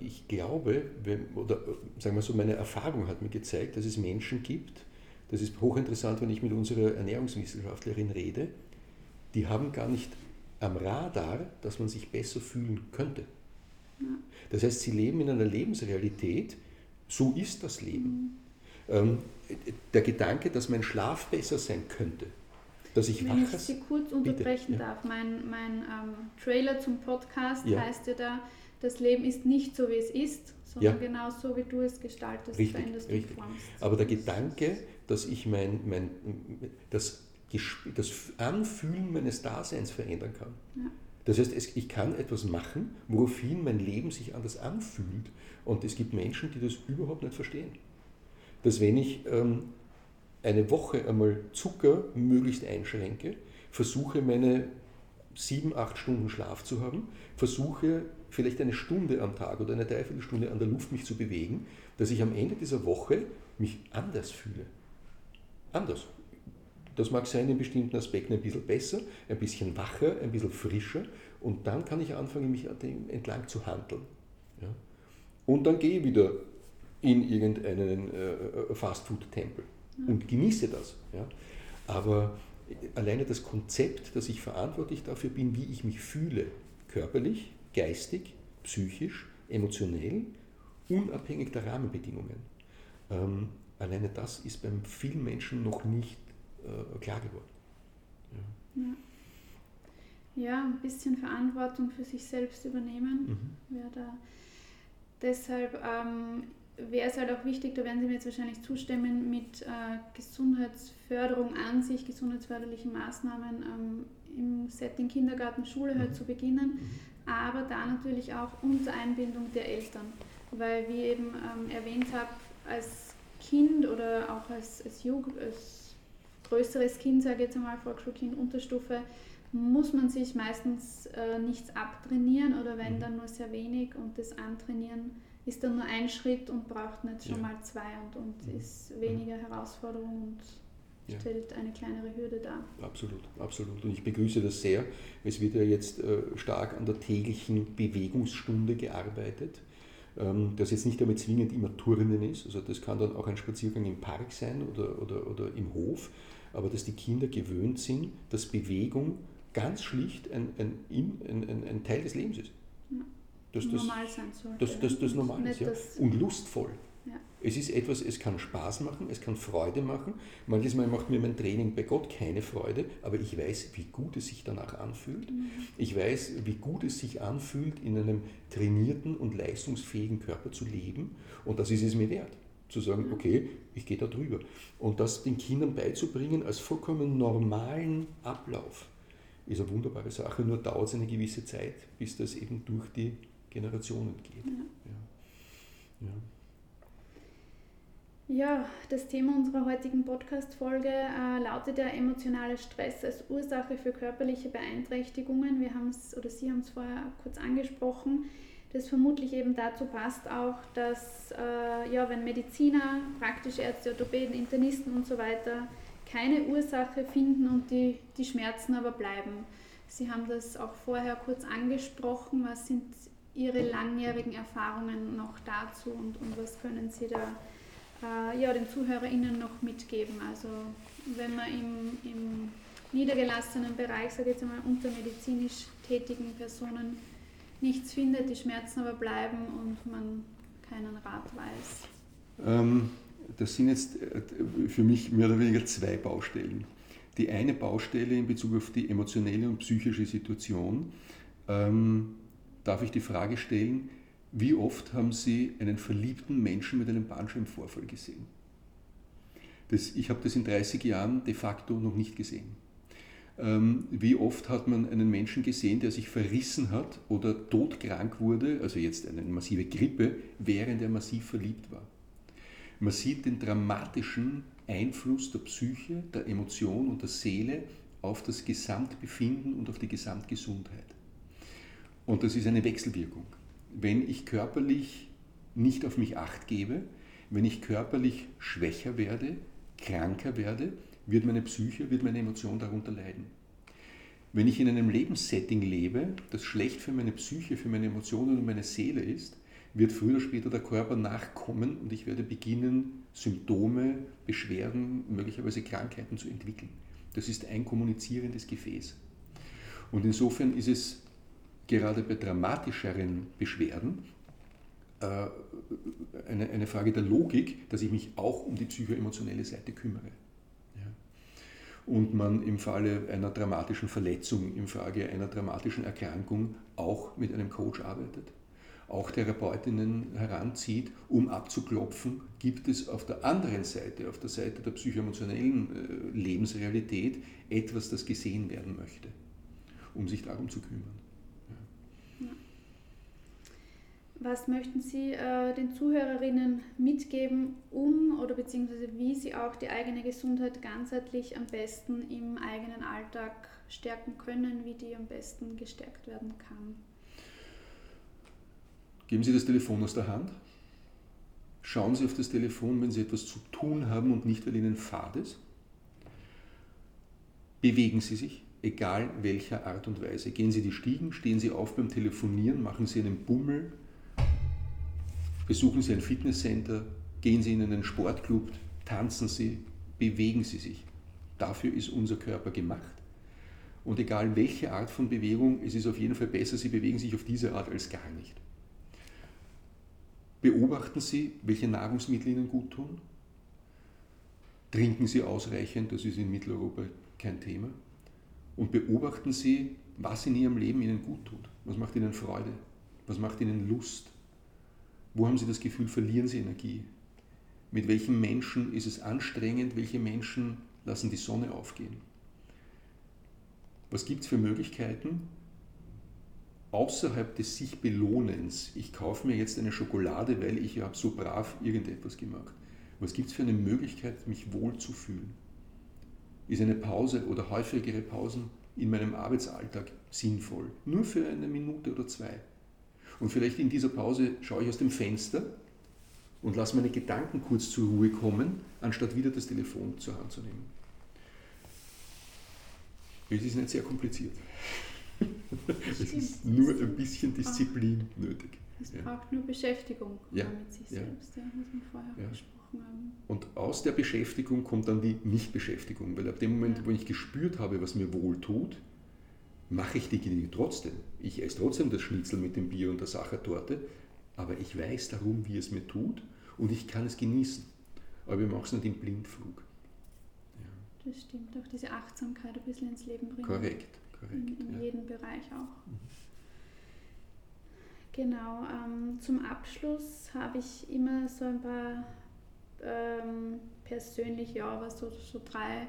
ich glaube, oder äh, sagen wir so, meine Erfahrung hat mir gezeigt, dass es Menschen gibt, das ist hochinteressant, wenn ich mit unserer Ernährungswissenschaftlerin rede, die haben gar nicht am Radar, dass man sich besser fühlen könnte. Das heißt, sie leben in einer Lebensrealität, so ist das Leben. Mhm. der Gedanke, dass mein Schlaf besser sein könnte, dass ich Wenn ich Sie kurz unterbrechen Bitte, darf, mein, mein ähm, Trailer zum Podcast ja. heißt ja da, das Leben ist nicht so, wie es ist, sondern ja. genau so, wie du es gestaltest, richtig, veränderst richtig. und formst. Aber der Gedanke, dass ich mein, mein, das, das Anfühlen meines Daseins verändern kann. Ja. Das heißt, ich kann etwas machen, woraufhin mein Leben sich anders anfühlt. Und es gibt Menschen, die das überhaupt nicht verstehen. Dass wenn ich ähm, eine Woche einmal Zucker möglichst einschränke, versuche meine sieben, acht Stunden Schlaf zu haben, versuche vielleicht eine Stunde am Tag oder eine Dreiviertelstunde an der Luft mich zu bewegen, dass ich am Ende dieser Woche mich anders fühle. Anders. Das mag sein in bestimmten Aspekten ein bisschen besser, ein bisschen wacher, ein bisschen frischer und dann kann ich anfangen, mich entlang zu handeln. Ja? Und dann gehe ich wieder in irgendeinen äh, Fastfood-Tempel und genieße das. Ja? Aber alleine das Konzept, dass ich verantwortlich dafür bin, wie ich mich fühle, körperlich, geistig, psychisch, emotionell, unabhängig der Rahmenbedingungen. Ähm, alleine das ist beim vielen Menschen noch nicht äh, klar geworden. Ja. ja. ja. ein bisschen Verantwortung für sich selbst übernehmen mhm. wäre da. Deshalb ähm, wäre es halt auch wichtig, da werden Sie mir jetzt wahrscheinlich zustimmen, mit äh, Gesundheitsförderung an sich, gesundheitsförderlichen Maßnahmen ähm, im Setting Kindergarten, Schule halt mhm. zu beginnen, mhm aber da natürlich auch unter Einbindung der Eltern. Weil, wie eben ähm, erwähnt habe, als Kind oder auch als, als, Jugend, als größeres Kind, sage ich jetzt einmal, Volksschulkind, Unterstufe, muss man sich meistens äh, nichts abtrainieren oder wenn mhm. dann nur sehr wenig und das Antrainieren ist dann nur ein Schritt und braucht nicht schon ja. mal zwei und, und mhm. ist weniger Herausforderung und ja. stellt eine kleinere Hürde dar. Absolut, absolut. Und ich begrüße das sehr. Es wird ja jetzt äh, stark an der täglichen Bewegungsstunde gearbeitet, ähm, das jetzt nicht damit zwingend immer Turnen ist. Also das kann dann auch ein Spaziergang im Park sein oder, oder, oder im Hof, aber dass die Kinder gewöhnt sind, dass Bewegung ganz schlicht ein, ein, ein, ein, Teil des Lebens ist. Dass das, normal sein sollte. Dass, dass das normal ist, ja. Und lustvoll. Es ist etwas, es kann Spaß machen, es kann Freude machen. Manches Mal macht mir mein Training bei Gott keine Freude, aber ich weiß, wie gut es sich danach anfühlt. Mhm. Ich weiß, wie gut es sich anfühlt, in einem trainierten und leistungsfähigen Körper zu leben. Und das ist es mir wert, zu sagen, okay, ich gehe da drüber. Und das den Kindern beizubringen als vollkommen normalen Ablauf. ist eine wunderbare Sache, nur dauert es eine gewisse Zeit, bis das eben durch die Generationen geht. Ja. Ja. ja. Das Thema unserer heutigen Podcast-Folge äh, lautet der emotionale Stress als Ursache für körperliche Beeinträchtigungen. Wir haben es, oder Sie haben es vorher kurz angesprochen, das vermutlich eben dazu passt auch, dass äh, ja, wenn Mediziner, praktische Ärzte, Orthopäden, Internisten und so weiter keine Ursache finden und die, die Schmerzen aber bleiben. Sie haben das auch vorher kurz angesprochen. Was sind Ihre langjährigen Erfahrungen noch dazu und, und was können Sie da äh, ja, den ZuhörerInnen noch mitgeben? Also wenn man im, im niedergelassenen Bereich, sage ich jetzt einmal, unter medizinisch tätigen Personen nichts findet, die Schmerzen aber bleiben und man keinen Rat weiß. Ähm, das sind jetzt äh, für mich mehr oder weniger zwei Baustellen. Die eine Baustelle in Bezug auf die emotionelle und psychische Situation, ähm, darf ich die Frage stellen, wie oft haben Sie einen verliebten Menschen mit einem Bandscheibenvorfall gesehen? Das, ich habe das in 30 Jahren de facto noch nicht gesehen. Ähm, wie oft hat man einen Menschen gesehen, der sich verrissen hat oder todkrank wurde, also jetzt eine massive Grippe, während er massiv verliebt war? Man sieht den dramatischen Einfluss der Psyche, der Emotion und der Seele auf das Gesamtbefinden und auf die Gesamtgesundheit. Und das ist eine Wechselwirkung. Wenn ich körperlich nicht auf mich acht gebe, wenn ich körperlich schwächer werde, kranker werde, wird meine Psyche, wird meine Emotion darunter leiden. Wenn ich in einem Lebenssetting lebe, das schlecht für meine Psyche, für meine Emotionen und meine Seele ist, wird früher oder später der Körper nachkommen und ich werde beginnen, Symptome, Beschwerden, möglicherweise Krankheiten zu entwickeln. Das ist ein kommunizierendes Gefäß. Und insofern ist es gerade bei dramatischeren Beschwerden äh, eine, eine Frage der Logik, dass ich mich auch um die psychoemotionelle Seite kümmere. Und man im Falle einer dramatischen Verletzung, im Falle einer dramatischen Erkrankung auch mit einem Coach arbeitet auch Therapeutinnen heranzieht, um abzuklopfen, gibt es auf der anderen Seite, auf der Seite der psychoemotionellen äh, Lebensrealität etwas, das gesehen werden möchte, um sich darum zu kümmern. Ja. Was möchten Sie äh, den Zuhörerinnen mitgeben, um oder beziehungsweise wie sie auch die eigene Gesundheit ganzheitlich am besten im eigenen Alltag stärken können, wie die am besten gestärkt werden kann? Geben Sie das Telefon aus der Hand. Schauen Sie auf das Telefon, wenn Sie etwas zu tun haben und nicht, weil Ihnen fad ist. Bewegen Sie sich, egal welcher Art und Weise. Gehen Sie die Stiegen, stehen Sie auf beim Telefonieren, machen Sie einen Bummel, besuchen Sie ein Fitnesscenter, gehen Sie in einen Sportclub, tanzen Sie, bewegen Sie sich. Dafür ist unser Körper gemacht. Und egal welche Art von Bewegung, es ist auf jeden Fall besser, Sie bewegen sich auf diese Art als gar nicht. Beobachten Sie, welche Nahrungsmittel Ihnen gut tun. Trinken Sie ausreichend, das ist in Mitteleuropa kein Thema. Und beobachten Sie, was in Ihrem Leben Ihnen gut tut. Was macht Ihnen Freude? Was macht Ihnen Lust? Wo haben Sie das Gefühl, verlieren Sie Energie? Mit welchen Menschen ist es anstrengend? Welche Menschen lassen die Sonne aufgehen? Was gibt es für Möglichkeiten, außerhalb des sich Belohnens, ich kaufe mir jetzt eine Schokolade, weil ich habe so brav irgendetwas gemacht. Was gibt es für eine Möglichkeit, mich wohl zu fühlen? Ist eine Pause oder häufigere Pausen in meinem Arbeitsalltag sinnvoll? Nur für eine Minute oder zwei. Und vielleicht in dieser Pause schaue ich aus dem Fenster und lasse meine Gedanken kurz zur Ruhe kommen, anstatt wieder das Telefon zur Hand zu nehmen. Es ist nicht sehr kompliziert. es ist nur ein bisschen Disziplin nötig. Es ja. braucht nur Beschäftigung ja. mit sich selbst, ja. was wir vorher ja. besprochen haben. Und aus der Beschäftigung kommt dann die Nichtbeschäftigung, weil ab dem Moment, wo ich gespürt habe, was mir wohl tut, mache ich die Dinge trotzdem. Ich esse trotzdem das Schnitzel mit dem Bier und der Sachertorte, aber ich weiß darum, wie es mir tut und ich kann es genießen. Aber wir machen es nicht im Blindflug. Das stimmt, auch diese Achtsamkeit ein bisschen ins Leben bringen. Korrekt korrekt. In, in ja. jedem Bereich auch. Mhm. Genau, ähm, zum Abschluss habe ich immer so ein paar ähm, persönliche, ja, aber so, so drei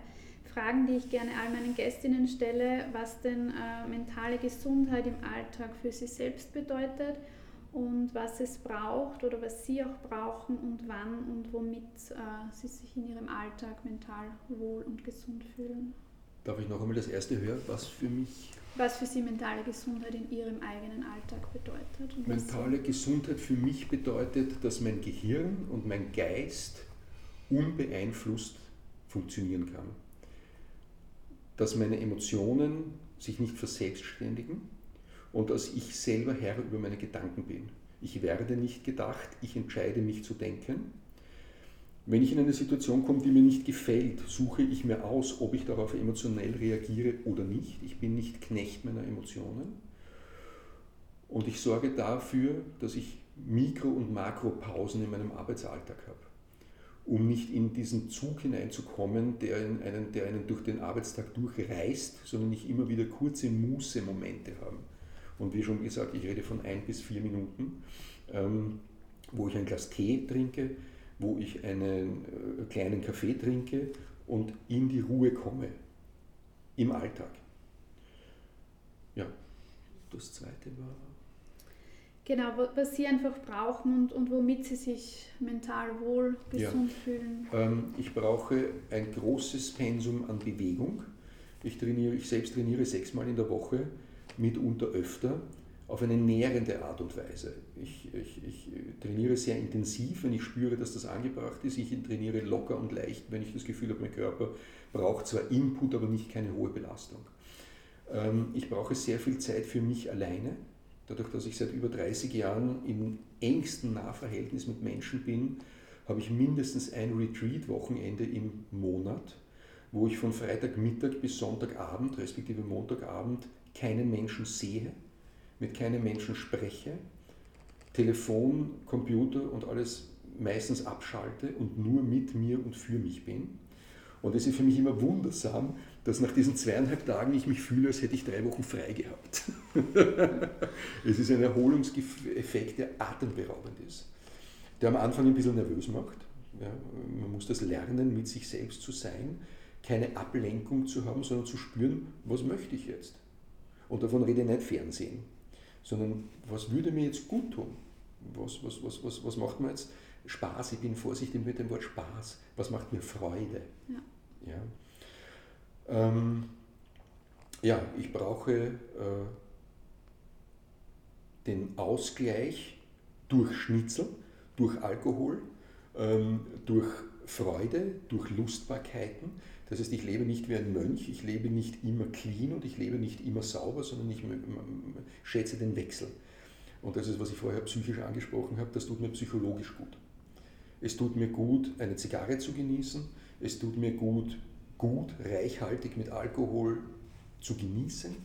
Fragen, die ich gerne all meinen Gästinnen stelle, was denn äh, mentale Gesundheit im Alltag für sie selbst bedeutet und was es braucht oder was sie auch brauchen und wann und womit äh, sie sich in ihrem Alltag mental wohl und gesund fühlen. Darf ich noch einmal das erste hören, was für mich was für Sie mentale Gesundheit in Ihrem eigenen Alltag bedeutet. mentale Gesundheit für mich bedeutet, dass mein Gehirn und mein Geist unbeeinflusst funktionieren kann. Dass meine Emotionen sich nicht verselbstständigen und dass ich selber Herr über meine Gedanken bin. Ich werde nicht gedacht, ich entscheide mich zu denken wenn ich in eine Situation komme, die mir nicht gefällt, suche ich mir aus, ob ich darauf emotionell reagiere oder nicht. Ich bin nicht Knecht meiner Emotionen. Und ich sorge dafür, dass ich Mikro- und Makropausen in meinem Arbeitsalltag habe, um nicht in diesen Zug hineinzukommen, der einen, der einen durch den Arbeitstag durchreißt, sondern ich immer wieder kurze Muße-Momente habe. Und wie schon gesagt, ich rede von ein bis vier Minuten, ähm, wo ich ein Glas Tee trinke, wo ich einen äh, kleinen Kaffee trinke und in die Ruhe komme im Alltag. Ja, das zweite war. Genau, was Sie einfach brauchen und, und womit Sie sich mental wohl, gesund ja. fühlen. Ähm, ich brauche ein großes Pensum an Bewegung. Ich, trainiere, ich selbst trainiere sechsmal in der Woche, mitunter öfter auf eine nährende Art und Weise. Ich, ich, ich, trainiere sehr intensiv, wenn ich spüre, dass das angebracht ist. Ich trainiere locker und leicht, wenn ich das Gefühl habe, mein Körper braucht zwar Input, aber nicht keine hohe Belastung. Ähm, ich brauche sehr viel Zeit für mich alleine. Dadurch, dass ich seit über 30 Jahren im engsten Nahverhältnis mit Menschen bin, habe ich mindestens ein Retreat-Wochenende im Monat, wo ich von Freitagmittag bis Sonntagabend, respektive Montagabend, keinen Menschen sehe mit keinem Menschen spreche, Telefon, Computer und alles meistens abschalte und nur mit mir und für mich bin. Und es ist für mich immer wundersam, dass nach diesen zweieinhalb Tagen ich mich fühle, als hätte ich drei Wochen frei gehabt. es ist ein Erholungseffekt, der atemberaubend ist, der am Anfang ein bisschen nervös macht. Ja, man muss das lernen, mit sich selbst zu sein, keine Ablenkung zu haben, sondern zu spüren, was möchte ich jetzt. Und davon rede ich nicht Fernsehen sondern was würde mir jetzt gut tun? Was, was, was, was, was macht mir jetzt Spaß? Ich bin vorsichtig mit dem Wort Spaß. Was macht mir Freude? Ja, ja. Ähm, ja ich brauche äh, den Ausgleich durch Schnitzel, durch Alkohol, ähm, durch Freude, durch Lustbarkeiten. Das heißt, ich lebe nicht wie ein Mönch, ich lebe nicht immer clean und ich lebe nicht immer sauber, sondern ich schätze den Wechsel. Und das ist, was ich vorher psychisch angesprochen habe, das tut mir psychologisch gut. Es tut mir gut, eine Zigarre zu genießen. Es tut mir gut, gut, reichhaltig mit Alkohol zu genießen.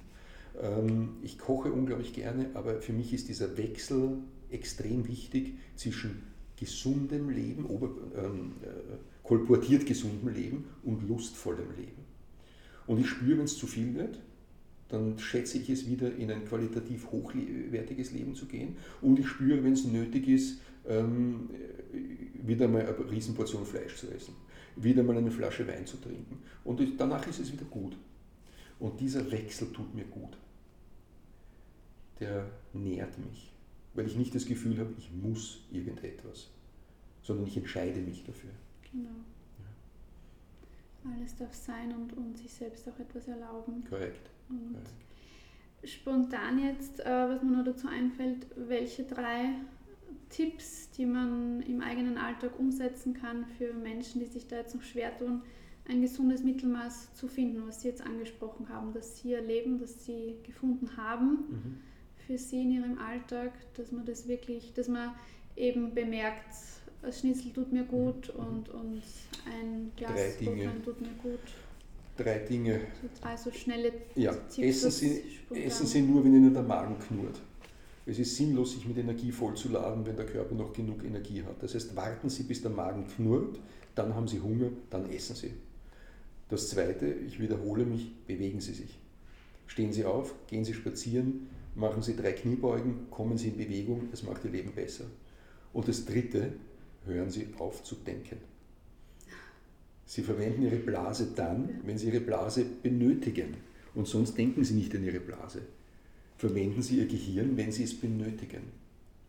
Ähm, ich koche unglaublich gerne, aber für mich ist dieser Wechsel extrem wichtig zwischen gesundem Leben, ähm, äh, kolportiert gesundem Leben und lustvollem Leben. Und ich spüre, wenn es zu viel wird, dann schätze ich es wieder in ein qualitativ hochwertiges Leben zu gehen. Und ich spüre, wenn es nötig ist, ähm, wieder mal eine Riesenportion Fleisch zu essen, wieder mal eine Flasche Wein zu trinken. Und danach ist es wieder gut. Und dieser Wechsel tut mir gut. Der nährt mich, weil ich nicht das Gefühl habe, ich muss irgendetwas, sondern ich entscheide mich dafür. Genau. Ja. Alles darf sein und, und sich selbst auch etwas erlauben. Korrekt. Und Korrekt. spontan jetzt, äh, was mir nur dazu einfällt, welche drei Tipps, die man im eigenen Alltag umsetzen kann für Menschen, die sich da jetzt noch schwer tun, ein gesundes Mittelmaß zu finden, was Sie jetzt angesprochen haben, dass Sie erleben, dass Sie gefunden haben mhm. für Sie in Ihrem Alltag, dass man das wirklich, dass man eben bemerkt, ein Schnitzel tut mir gut mhm. und, und ein Glas Dinge. tut mir gut. Drei Dinge. So drei so schnelle ja. essen Sie, essen Sie nur, wenn Ihnen der Magen knurrt. Es ist sinnlos, sich mit Energie vollzuladen, wenn der Körper noch genug Energie hat. Das heißt, warten Sie, bis der Magen knurrt, dann haben Sie Hunger, dann essen Sie. Das Zweite, ich wiederhole mich, bewegen Sie sich. Stehen Sie auf, gehen Sie spazieren, machen Sie drei Kniebeugen, kommen Sie in Bewegung, es macht Ihr Leben besser. Und das Dritte, hören Sie auf zu denken. Sie verwenden Ihre Blase dann, wenn Sie Ihre Blase benötigen. Und sonst denken Sie nicht an Ihre Blase. Verwenden Sie Ihr Gehirn, wenn Sie es benötigen.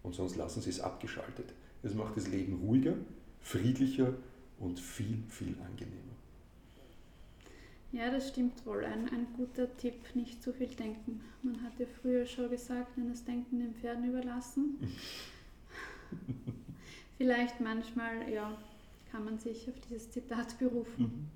Und sonst lassen Sie es abgeschaltet. Das macht das Leben ruhiger, friedlicher und viel, viel angenehmer. Ja, das stimmt wohl. Ein, ein guter Tipp, nicht zu viel denken. Man hat ja früher schon gesagt, wenn das Denken den Pferden überlassen. Vielleicht manchmal, ja, kann man sich auf dieses Zitat berufen. Mhm.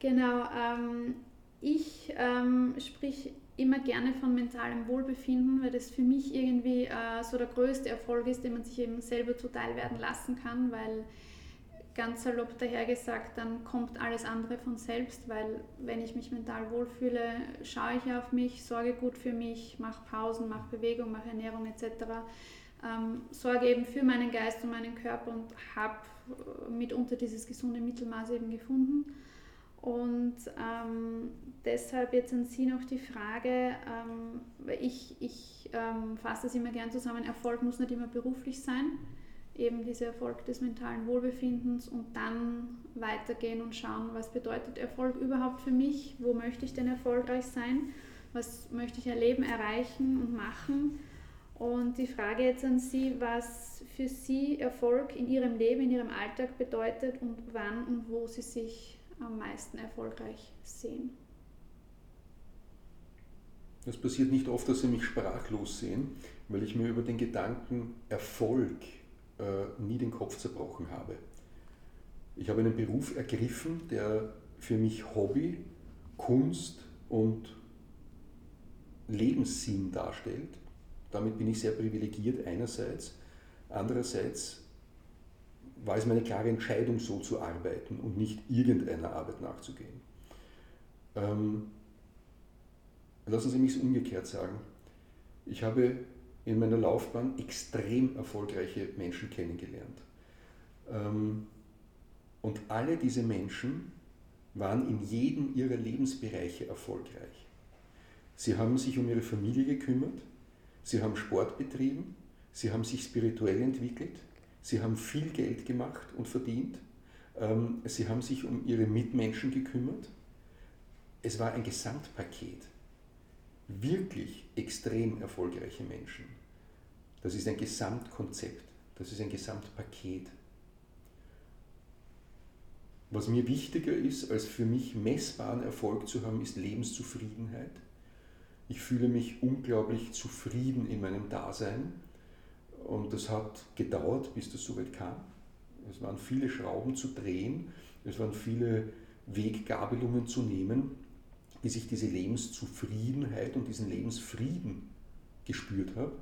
Genau, ähm, ich ähm, sprich immer gerne von mentalem Wohlbefinden, weil das für mich irgendwie äh, so der größte Erfolg ist, den man sich eben selber zuteil werden lassen kann, weil ganz salopp dahergesagt, dann kommt alles andere von selbst, weil wenn ich mich mental wohlfühle, schaue ich auf mich, sorge gut für mich, mache Pausen, mache Bewegung, mache Ernährung etc. Ähm, sorge eben für meinen Geist und meinen Körper und habe äh, mitunter dieses gesunde Mittelmaß eben gefunden. Und ähm, deshalb jetzt an Sie noch die Frage, ähm, ich, ich ähm, fasse das immer gern zusammen, Erfolg muss nicht immer beruflich sein. Eben dieser Erfolg des mentalen Wohlbefindens und dann weitergehen und schauen, was bedeutet Erfolg überhaupt für mich, wo möchte ich denn erfolgreich sein, was möchte ich erleben, erreichen und machen. Und die Frage jetzt an Sie, was für Sie Erfolg in Ihrem Leben, in Ihrem Alltag bedeutet und wann und wo Sie sich am meisten erfolgreich sehen. Das passiert nicht oft, dass Sie mich sprachlos sehen, weil ich mir über den Gedanken Erfolg äh, nie den Kopf zerbrochen habe. Ich habe einen Beruf ergriffen, der für mich Hobby, Kunst und Lebenssinn darstellt. Damit bin ich sehr privilegiert einerseits. Andererseits war es meine klare Entscheidung, so zu arbeiten und nicht irgendeiner Arbeit nachzugehen. Ähm, lassen Sie mich es umgekehrt sagen. Ich habe in meiner Laufbahn extrem erfolgreiche Menschen kennengelernt. Ähm, und alle diese Menschen waren in jedem ihrer Lebensbereiche erfolgreich. Sie haben sich um ihre Familie gekümmert, sie haben Sport betrieben, sie haben sich spirituell entwickelt, sie haben viel Geld gemacht und verdient, ähm, sie haben sich um ihre Mitmenschen gekümmert. Es war ein Gesamtpaket wirklich extrem erfolgreiche Menschen. Das ist ein Gesamtkonzept, das ist ein Gesamtpaket. Was mir wichtiger ist, als für mich messbaren Erfolg zu haben, ist Lebenszufriedenheit. Ich fühle mich unglaublich zufrieden in meinem Dasein und das hat gedauert, bis das soweit kam. Es waren viele Schrauben zu drehen, es waren viele Weggabelungen zu nehmen, bis ich diese Lebenszufriedenheit und diesen Lebensfrieden gespürt habe.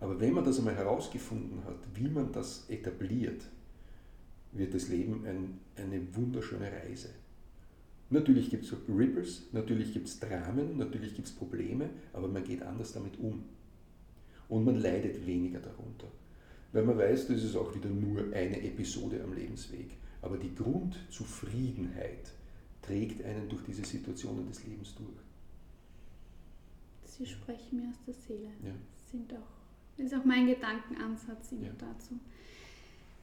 Aber wenn man das einmal herausgefunden hat, wie man das etabliert, wird das Leben ein, eine wunderschöne Reise. Natürlich gibt es Rippers, natürlich gibt es Dramen, natürlich gibt es Probleme, aber man geht anders damit um. Und man leidet weniger darunter. Weil man weiß, das ist auch wieder nur eine Episode am Lebensweg. Aber die Grundzufriedenheit, trägt einen durch diese Situationen des Lebens durch. Sie sprechen mir aus der Seele. Ja. Sind auch, ist auch mein Gedankenansatz immer ja. dazu.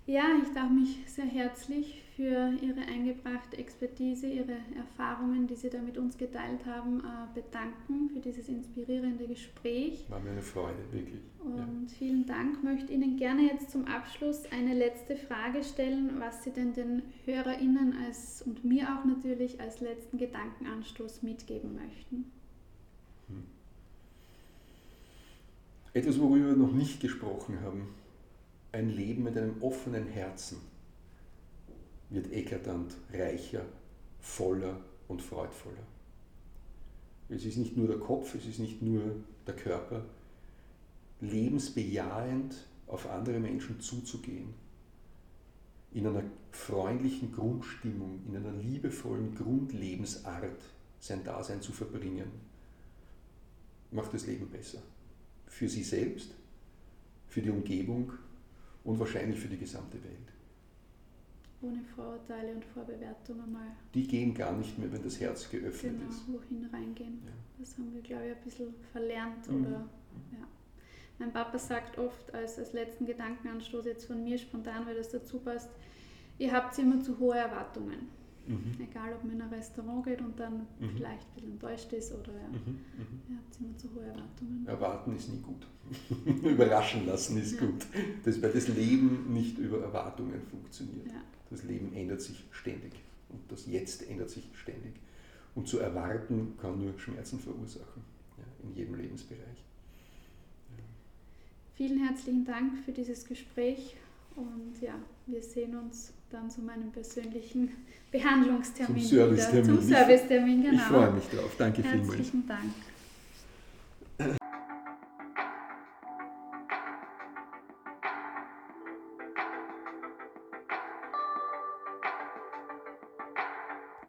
Ja, ich darf mich sehr herzlich für Ihre eingebrachte Expertise, Ihre Erfahrungen, die Sie da mit uns geteilt haben, äh, bedanken für dieses inspirierende Gespräch. War mir eine Freude, wirklich. Und ja. vielen Dank. Ich möchte Ihnen gerne jetzt zum Abschluss eine letzte Frage stellen, was Sie denn den HörerInnen als, und mir auch natürlich als letzten Gedankenanstoß mitgeben möchten. Hm. Etwas, worüber wir noch nicht gesprochen haben ein Leben mit einem offenen Herzen wird eklatant reicher, voller und freudvoller. Es ist nicht nur der Kopf, es ist nicht nur der Körper. Lebensbejahend auf andere Menschen zuzugehen, in einer freundlichen Grundstimmung, in einer liebevollen Grundlebensart sein Dasein zu verbringen, macht das Leben besser. Für sie selbst, für die Umgebung und wahrscheinlich für die gesamte Welt. Ohne Vorurteile und Vorbewertung einmal. Die gehen gar nicht mehr, wenn das Herz geöffnet genau, ist. Genau, wohin reingehen. Ja. Das haben wir, glaube ich, ein bisschen verlernt. Mhm. Oder, ja. Mein Papa sagt oft als, als letzten Gedankenanstoß jetzt von mir spontan, weil das dazu passt, ihr habt immer zu hohe Erwartungen. Mhm. Egal, ob man in ein Restaurant geht und dann mhm. vielleicht ein bisschen enttäuscht ist oder ja, mhm. mhm. ihr habt immer zu hohe Erwartungen. Erwarten ist nie gut. Überraschen lassen ist ja. gut. Das, weil das Leben nicht über Erwartungen funktioniert. Ja. Das Leben ändert sich ständig und das Jetzt ändert sich ständig. Und zu erwarten kann nur Schmerzen verursachen, ja, in jedem Lebensbereich. Vielen herzlichen Dank für dieses Gespräch und ja, wir sehen uns dann zu meinem persönlichen Behandlungstermin zum Servicetermin. Zum Servicetermin, genau. Ich freue mich drauf. Danke Herzlichen vielmals. Herzlichen Dank.